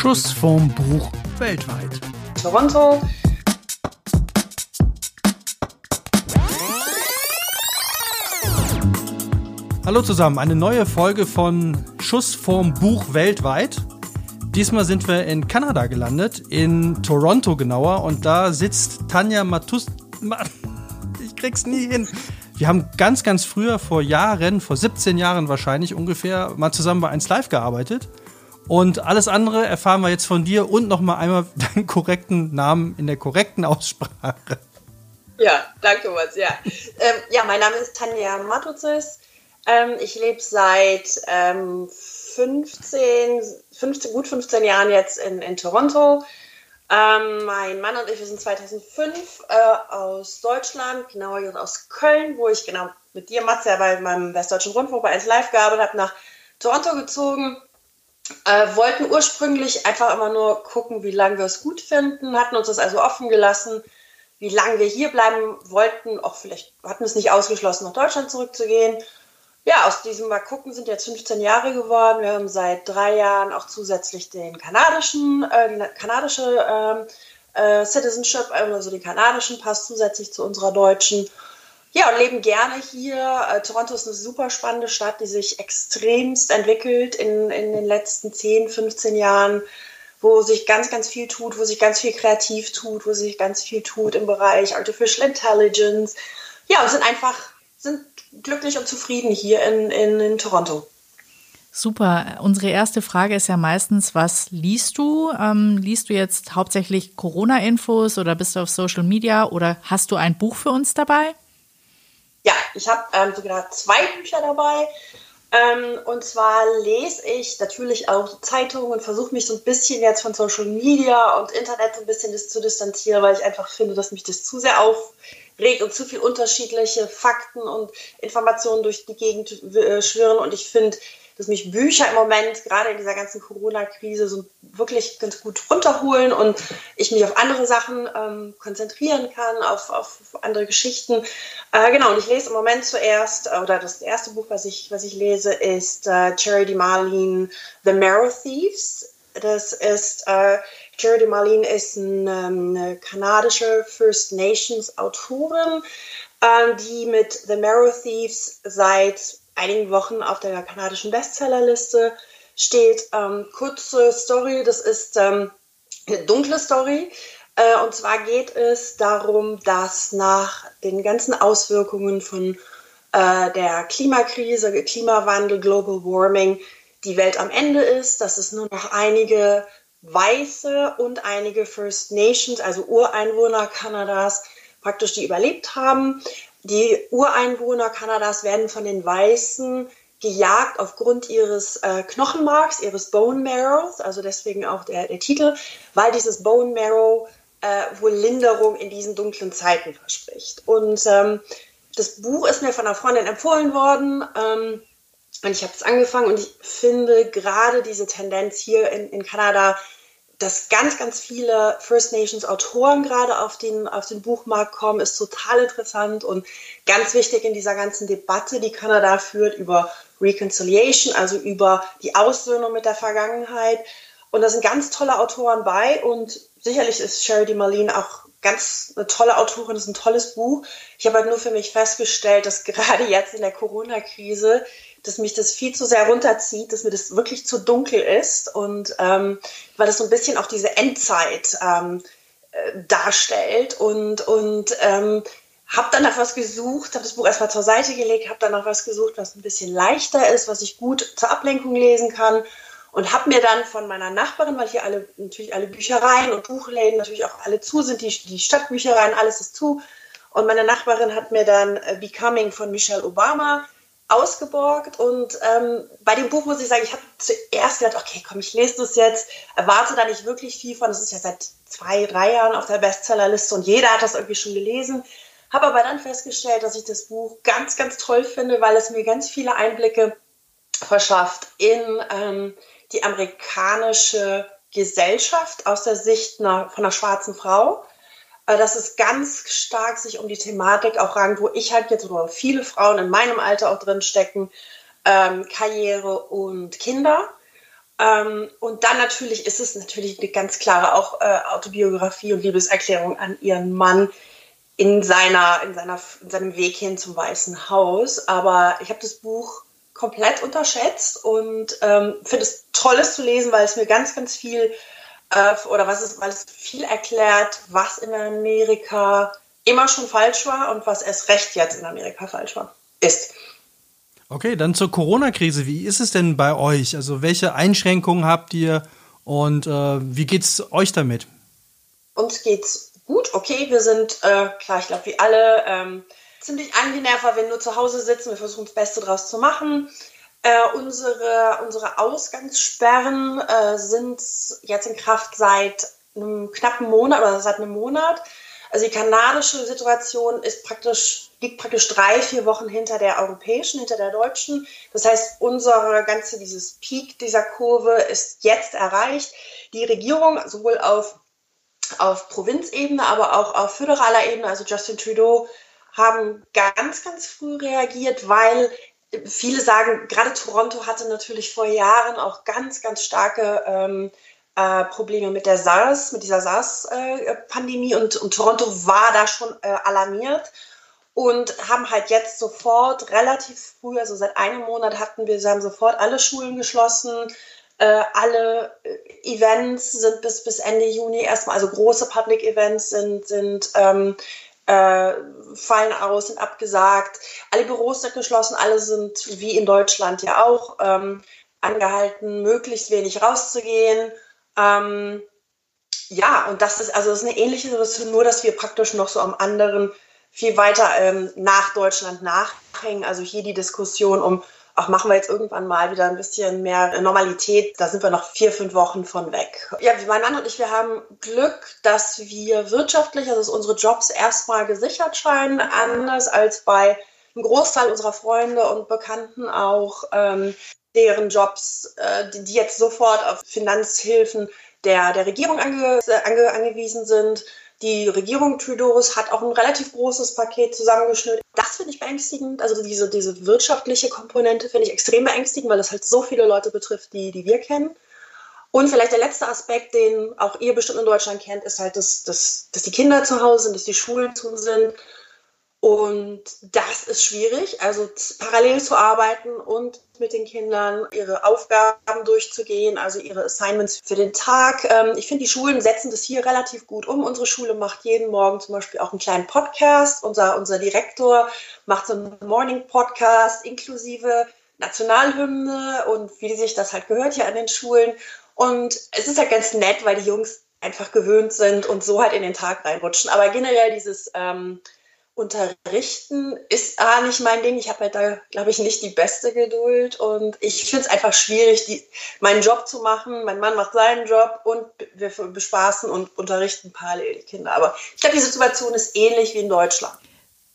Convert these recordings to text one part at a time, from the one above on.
Schuss vom Buch weltweit. Toronto. Hallo zusammen, eine neue Folge von Schuss vorm Buch weltweit. Diesmal sind wir in Kanada gelandet, in Toronto genauer, und da sitzt Tanja Matus. Ich krieg's nie hin. Wir haben ganz, ganz früher, vor Jahren, vor 17 Jahren wahrscheinlich ungefähr, mal zusammen bei 1 Live gearbeitet. Und alles andere erfahren wir jetzt von dir und nochmal einmal deinen korrekten Namen in der korrekten Aussprache. Ja, danke was. Ja, ähm, ja mein Name ist Tanja Matuzis. Ähm, ich lebe seit ähm, 15, 15, gut 15 Jahren jetzt in, in Toronto. Ähm, mein Mann und ich, wir sind 2005 äh, aus Deutschland, genauer gesagt aus Köln, wo ich genau mit dir, Matze, ja bei meinem Westdeutschen Rundfunk bei 1 Live gearbeitet habe, nach Toronto gezogen. Äh, wollten ursprünglich einfach immer nur gucken, wie lange wir es gut finden, hatten uns das also offen gelassen, wie lange wir hier bleiben wollten, auch vielleicht hatten es nicht ausgeschlossen, nach Deutschland zurückzugehen. Ja, aus diesem Mal gucken sind jetzt 15 Jahre geworden. Wir haben seit drei Jahren auch zusätzlich den kanadischen, äh, die kanadische ähm, äh, Citizenship, also den kanadischen Pass zusätzlich zu unserer deutschen. Ja, und leben gerne hier. Äh, Toronto ist eine super spannende Stadt, die sich extremst entwickelt in, in den letzten 10, 15 Jahren, wo sich ganz, ganz viel tut, wo sich ganz viel kreativ tut, wo sich ganz viel tut im Bereich Artificial Intelligence. Ja, und sind einfach, sind glücklich und zufrieden hier in, in, in Toronto. Super. Unsere erste Frage ist ja meistens, was liest du? Ähm, liest du jetzt hauptsächlich Corona-Infos oder bist du auf Social Media oder hast du ein Buch für uns dabei? Ja, ich habe ähm, sogar zwei Bücher dabei. Ähm, und zwar lese ich natürlich auch Zeitungen und versuche mich so ein bisschen jetzt von Social Media und Internet so ein bisschen zu distanzieren, weil ich einfach finde, dass mich das zu sehr auf, regt und zu viel unterschiedliche Fakten und Informationen durch die Gegend äh, schwirren. Und ich finde, dass mich Bücher im Moment, gerade in dieser ganzen Corona-Krise, so wirklich ganz gut runterholen und ich mich auf andere Sachen ähm, konzentrieren kann, auf, auf andere Geschichten. Äh, genau, und ich lese im Moment zuerst, oder das erste Buch, was ich, was ich lese, ist äh, Charity Marlene, The Marrow Thieves. Das ist äh, Charity Marlene ist eine, eine kanadische First Nations Autorin, äh, die mit The Marrow Thieves seit einigen Wochen auf der kanadischen Bestsellerliste steht. Ähm, kurze Story, das ist ähm, eine dunkle Story. Äh, und zwar geht es darum, dass nach den ganzen Auswirkungen von äh, der Klimakrise, Klimawandel, Global Warming, die Welt am Ende ist, dass es nur noch einige Weiße und einige First Nations, also Ureinwohner Kanadas, praktisch die überlebt haben. Die Ureinwohner Kanadas werden von den Weißen gejagt aufgrund ihres äh, Knochenmarks, ihres Bone Marrows, also deswegen auch der, der Titel, weil dieses Bone Marrow äh, wohl Linderung in diesen dunklen Zeiten verspricht. Und ähm, das Buch ist mir von einer Freundin empfohlen worden. Ähm, und ich habe es angefangen und ich finde gerade diese Tendenz hier in, in Kanada, dass ganz, ganz viele First Nations Autoren gerade auf den, auf den Buchmarkt kommen, ist total interessant und ganz wichtig in dieser ganzen Debatte, die Kanada führt über Reconciliation, also über die Aussöhnung mit der Vergangenheit. Und da sind ganz tolle Autoren bei und sicherlich ist Charity Marlene auch ganz eine tolle Autorin, ist ein tolles Buch. Ich habe halt nur für mich festgestellt, dass gerade jetzt in der Corona-Krise dass mich das viel zu sehr runterzieht, dass mir das wirklich zu dunkel ist und ähm, weil das so ein bisschen auch diese Endzeit ähm, äh, darstellt und, und ähm, habe dann nach was gesucht, habe das Buch erstmal zur Seite gelegt, habe dann nach was gesucht, was ein bisschen leichter ist, was ich gut zur Ablenkung lesen kann und habe mir dann von meiner Nachbarin, weil hier alle natürlich alle Büchereien und Buchläden natürlich auch alle zu sind, die, die Stadtbüchereien, alles ist zu. Und meine Nachbarin hat mir dann äh, Becoming von Michelle Obama ausgeborgt und ähm, bei dem Buch muss ich sagen, ich habe zuerst gedacht, okay, komm, ich lese das jetzt, erwarte da nicht wirklich viel von, das ist ja seit zwei, drei Jahren auf der Bestsellerliste und jeder hat das irgendwie schon gelesen, habe aber dann festgestellt, dass ich das Buch ganz, ganz toll finde, weil es mir ganz viele Einblicke verschafft in ähm, die amerikanische Gesellschaft aus der Sicht einer, von einer schwarzen Frau dass es ganz stark sich um die Thematik auch rangt, wo ich halt jetzt oder viele Frauen in meinem Alter auch drin stecken, ähm, Karriere und Kinder. Ähm, und dann natürlich ist es natürlich eine ganz klare auch äh, Autobiografie und Liebeserklärung an ihren Mann in, seiner, in, seiner, in seinem Weg hin zum Weißen Haus. Aber ich habe das Buch komplett unterschätzt und ähm, finde es toll, es zu lesen, weil es mir ganz, ganz viel äh, oder was ist, weil es viel erklärt, was in Amerika immer schon falsch war und was erst recht jetzt in Amerika falsch war, ist. Okay, dann zur Corona-Krise. Wie ist es denn bei euch? Also welche Einschränkungen habt ihr und äh, wie es euch damit? Uns geht's gut. Okay, wir sind äh, klar, ich glaube wie alle ähm, ziemlich angenervt, weil wir nur zu Hause sitzen. Wir versuchen das Beste draus zu machen. Äh, unsere, unsere Ausgangssperren äh, sind jetzt in Kraft seit einem knappen Monat oder seit einem Monat. Also die kanadische Situation ist praktisch, liegt praktisch drei, vier Wochen hinter der europäischen, hinter der deutschen. Das heißt, unsere ganze, dieses Peak dieser Kurve ist jetzt erreicht. Die Regierung sowohl auf, auf Provinzebene, aber auch auf föderaler Ebene, also Justin Trudeau, haben ganz, ganz früh reagiert, weil viele sagen, gerade Toronto hatte natürlich vor Jahren auch ganz, ganz starke ähm, äh, Probleme mit der SARS, mit dieser SARS-Pandemie äh, und, und, Toronto war da schon äh, alarmiert und haben halt jetzt sofort relativ früh, also seit einem Monat hatten wir, sie haben sofort alle Schulen geschlossen, äh, alle äh, Events sind bis, bis Ende Juni erstmal, also große Public Events sind, sind ähm, äh, fallen aus, sind abgesagt. Alle Büros sind geschlossen, alle sind wie in Deutschland ja auch ähm, angehalten, möglichst wenig rauszugehen. Ähm, ja, und das ist also das ist eine ähnliche Situation, nur dass wir praktisch noch so am anderen viel weiter ähm, nach Deutschland nachhängen. Also hier die Diskussion um, ach, machen wir jetzt irgendwann mal wieder ein bisschen mehr Normalität. Da sind wir noch vier, fünf Wochen von weg. Ja, mein Mann und ich, wir haben Glück, dass wir wirtschaftlich, also dass unsere Jobs erstmal gesichert scheinen, anders als bei einem Großteil unserer Freunde und Bekannten auch, ähm, deren Jobs, äh, die, die, jetzt sofort auf Finanzhilfen der, der Regierung ange, ange, angewiesen sind. Die Regierung Trudeaus hat auch ein relativ großes Paket zusammengeschnürt. Das finde ich beängstigend. Also diese, diese wirtschaftliche Komponente finde ich extrem beängstigend, weil das halt so viele Leute betrifft, die, die wir kennen. Und vielleicht der letzte Aspekt, den auch ihr bestimmt in Deutschland kennt, ist halt, dass, dass, dass die Kinder zu Hause sind, dass die Schulen zu sind und das ist schwierig, also parallel zu arbeiten und mit den Kindern ihre Aufgaben durchzugehen, also ihre Assignments für den Tag. Ähm, ich finde, die Schulen setzen das hier relativ gut um. Unsere Schule macht jeden Morgen zum Beispiel auch einen kleinen Podcast. Unser, unser Direktor macht so einen Morning-Podcast inklusive Nationalhymne und wie sich das halt gehört hier an den Schulen. Und es ist halt ganz nett, weil die Jungs einfach gewöhnt sind und so halt in den Tag reinrutschen. Aber generell dieses... Ähm, Unterrichten ist A nicht mein Ding. Ich habe halt da, glaube ich, nicht die beste Geduld und ich finde es einfach schwierig, die, meinen Job zu machen. Mein Mann macht seinen Job und wir bespaßen und unterrichten parallel die Kinder. Aber ich glaube, die Situation ist ähnlich wie in Deutschland.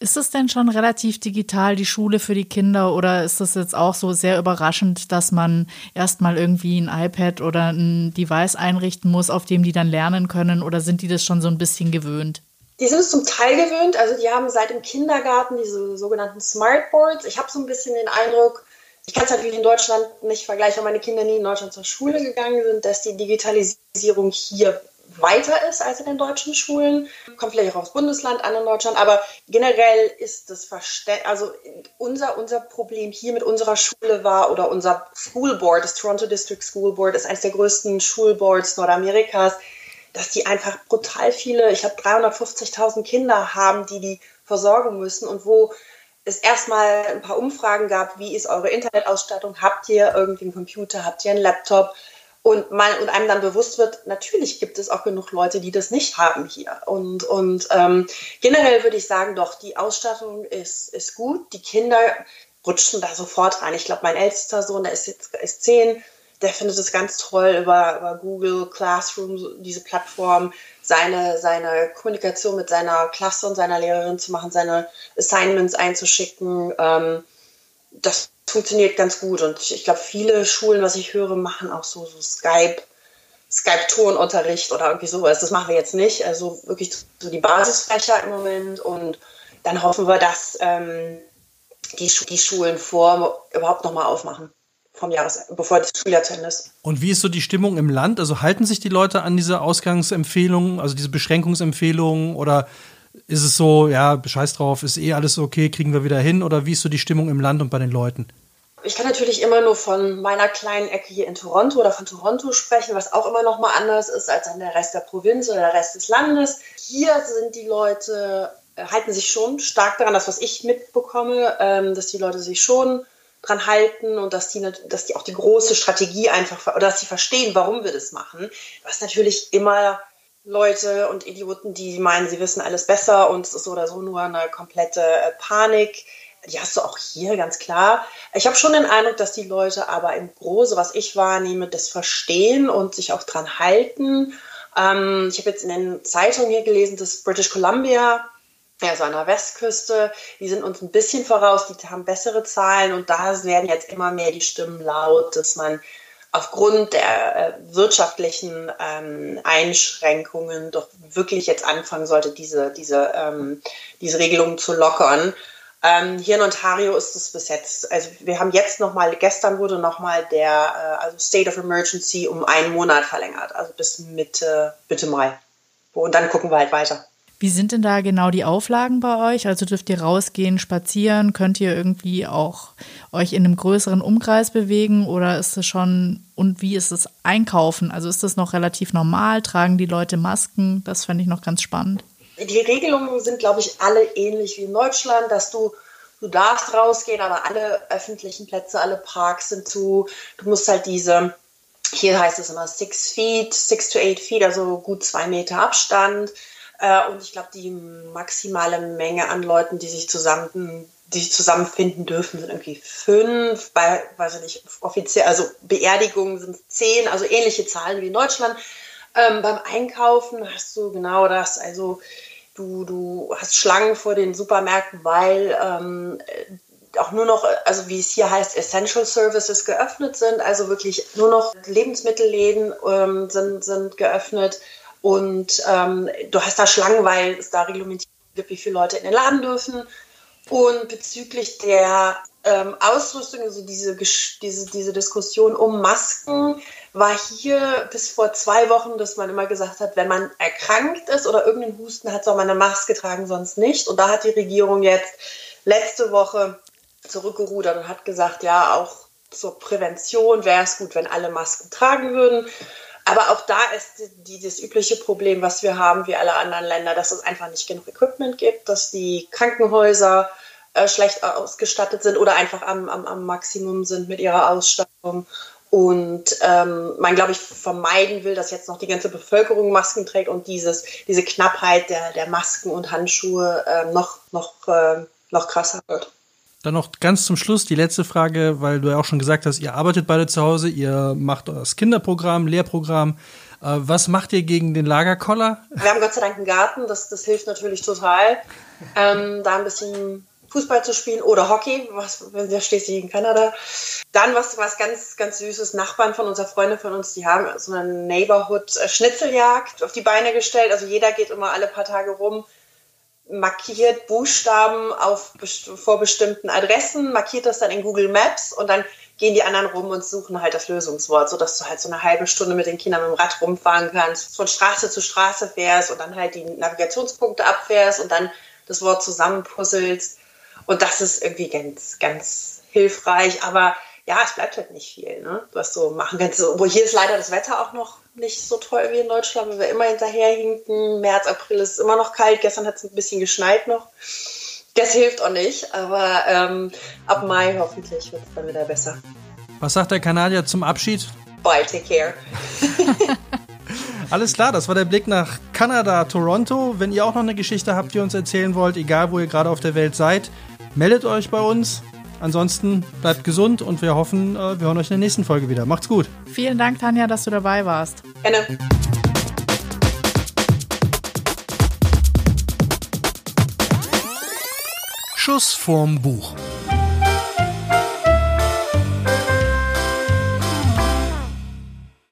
Ist es denn schon relativ digital, die Schule für die Kinder, oder ist das jetzt auch so sehr überraschend, dass man erstmal irgendwie ein iPad oder ein Device einrichten muss, auf dem die dann lernen können, oder sind die das schon so ein bisschen gewöhnt? Die sind es zum Teil gewöhnt, also die haben seit dem Kindergarten diese sogenannten Smartboards. Ich habe so ein bisschen den Eindruck, ich kann es natürlich in Deutschland nicht vergleichen, weil meine Kinder nie in Deutschland zur Schule gegangen sind, dass die Digitalisierung hier weiter ist als in den deutschen Schulen. Kommt vielleicht auch aus Bundesland an in Deutschland, aber generell ist das Verständnis, also unser, unser Problem hier mit unserer Schule war, oder unser School Board, das Toronto District School Board, ist eines der größten Schulboards Nordamerikas dass die einfach brutal viele, ich glaube 350.000 Kinder haben, die die versorgen müssen und wo es erstmal ein paar Umfragen gab, wie ist eure Internetausstattung, habt ihr irgendwie einen Computer, habt ihr einen Laptop? Und, mal, und einem dann bewusst wird, natürlich gibt es auch genug Leute, die das nicht haben hier. Und, und ähm, generell würde ich sagen, doch, die Ausstattung ist, ist gut, die Kinder rutschen da sofort rein. Ich glaube, mein ältester Sohn, der ist jetzt ist zehn, der findet es ganz toll, über, über Google Classroom, diese Plattform, seine, seine Kommunikation mit seiner Klasse und seiner Lehrerin zu machen, seine Assignments einzuschicken. Ähm, das funktioniert ganz gut. Und ich, glaube, viele Schulen, was ich höre, machen auch so, so Skype, Skype-Tonunterricht oder irgendwie sowas. Das machen wir jetzt nicht. Also wirklich so die Basisfächer im Moment. Und dann hoffen wir, dass ähm, die, die Schulen vor überhaupt nochmal aufmachen. Vom Jahres, bevor das Schuljahr zu Ende ist. Und wie ist so die Stimmung im Land? Also halten sich die Leute an diese Ausgangsempfehlungen, also diese Beschränkungsempfehlungen oder ist es so, ja, scheiß drauf, ist eh alles okay, kriegen wir wieder hin? Oder wie ist so die Stimmung im Land und bei den Leuten? Ich kann natürlich immer nur von meiner kleinen Ecke hier in Toronto oder von Toronto sprechen, was auch immer noch mal anders ist als an der Rest der Provinz oder der Rest des Landes. Hier sind die Leute, äh, halten sich schon stark daran, das was ich mitbekomme, ähm, dass die Leute sich schon dran halten und dass die, dass die auch die große Strategie einfach, oder dass sie verstehen, warum wir das machen. Was natürlich immer Leute und Idioten, die meinen, sie wissen alles besser und es ist so oder so nur eine komplette äh, Panik. Die hast du auch hier, ganz klar. Ich habe schon den Eindruck, dass die Leute aber im Große, was ich wahrnehme, das verstehen und sich auch dran halten. Ähm, ich habe jetzt in den Zeitungen hier gelesen, dass British Columbia, also an der Westküste, die sind uns ein bisschen voraus, die haben bessere Zahlen und da werden jetzt immer mehr die Stimmen laut, dass man aufgrund der äh, wirtschaftlichen ähm, Einschränkungen doch wirklich jetzt anfangen sollte, diese, diese, ähm, diese Regelungen zu lockern. Ähm, hier in Ontario ist es bis jetzt, also wir haben jetzt nochmal, gestern wurde nochmal der äh, also State of Emergency um einen Monat verlängert, also bis Mitte, Mitte Mai. Und dann gucken wir halt weiter. Wie sind denn da genau die Auflagen bei euch? Also dürft ihr rausgehen, spazieren? Könnt ihr irgendwie auch euch in einem größeren Umkreis bewegen oder ist es schon, und wie ist es einkaufen? Also ist das noch relativ normal? Tragen die Leute Masken? Das fände ich noch ganz spannend. Die Regelungen sind, glaube ich, alle ähnlich wie in Deutschland, dass du du darfst rausgehen, aber alle öffentlichen Plätze, alle Parks sind zu. Du musst halt diese, hier heißt es immer six feet, six to eight feet, also gut zwei Meter Abstand. Äh, und ich glaube, die maximale Menge an Leuten, die sich zusammen die sich zusammenfinden dürfen, sind irgendwie fünf. Bei, weiß ich nicht, offiziell, also Beerdigungen sind zehn, also ähnliche Zahlen wie in Deutschland. Ähm, beim Einkaufen hast du genau das, also du, du hast Schlangen vor den Supermärkten, weil ähm, auch nur noch, also wie es hier heißt, Essential Services geöffnet sind, also wirklich nur noch Lebensmittelläden ähm, sind, sind geöffnet und ähm, du hast da Schlangen, weil es da reglementiert gibt, wie viele Leute in den Laden dürfen. Und bezüglich der ähm, Ausrüstung, also diese, diese, diese Diskussion um Masken, war hier bis vor zwei Wochen, dass man immer gesagt hat, wenn man erkrankt ist oder irgendeinen Husten hat, soll man eine Maske tragen, sonst nicht. Und da hat die Regierung jetzt letzte Woche zurückgerudert und hat gesagt, ja, auch zur Prävention wäre es gut, wenn alle Masken tragen würden. Aber auch da ist die, das übliche Problem, was wir haben, wie alle anderen Länder, dass es einfach nicht genug Equipment gibt, dass die Krankenhäuser äh, schlecht ausgestattet sind oder einfach am, am, am Maximum sind mit ihrer Ausstattung. Und ähm, man, glaube ich, vermeiden will, dass jetzt noch die ganze Bevölkerung Masken trägt und dieses, diese Knappheit der, der Masken und Handschuhe äh, noch, noch, äh, noch krasser wird. Dann noch ganz zum Schluss die letzte Frage, weil du ja auch schon gesagt hast, ihr arbeitet beide zu Hause, ihr macht das Kinderprogramm, Lehrprogramm. Äh, was macht ihr gegen den Lagerkoller? Wir haben Gott sei Dank einen Garten, das, das hilft natürlich total. Ähm, da ein bisschen Fußball zu spielen oder Hockey, was ja schließlich in Kanada. Dann was, was ganz, ganz Süßes. Nachbarn von unserer Freunde von uns, die haben so eine Neighborhood-Schnitzeljagd auf die Beine gestellt. Also jeder geht immer alle paar Tage rum markiert Buchstaben auf, vor bestimmten Adressen, markiert das dann in Google Maps und dann gehen die anderen rum und suchen halt das Lösungswort, sodass du halt so eine halbe Stunde mit den Kindern mit dem Rad rumfahren kannst, von Straße zu Straße fährst und dann halt die Navigationspunkte abfährst und dann das Wort zusammenpuzzelst. Und das ist irgendwie ganz, ganz hilfreich. Aber ja, es bleibt halt nicht viel, ne? was du machen kannst. Wo hier ist leider das Wetter auch noch nicht so toll wie in Deutschland, weil wir immer hinterherhinken. März, April ist immer noch kalt. Gestern hat es ein bisschen geschneit noch. Das hilft auch nicht, aber ähm, ab Mai hoffentlich wird es dann wieder besser. Was sagt der Kanadier zum Abschied? Bye, take care. Alles klar, das war der Blick nach Kanada, Toronto. Wenn ihr auch noch eine Geschichte habt, die ihr uns erzählen wollt, egal wo ihr gerade auf der Welt seid, meldet euch bei uns. Ansonsten bleibt gesund und wir hoffen, äh, wir hören euch in der nächsten Folge wieder. Macht's gut. Vielen Dank, Tanja, dass du dabei warst. Gerne. Schuss vorm Buch.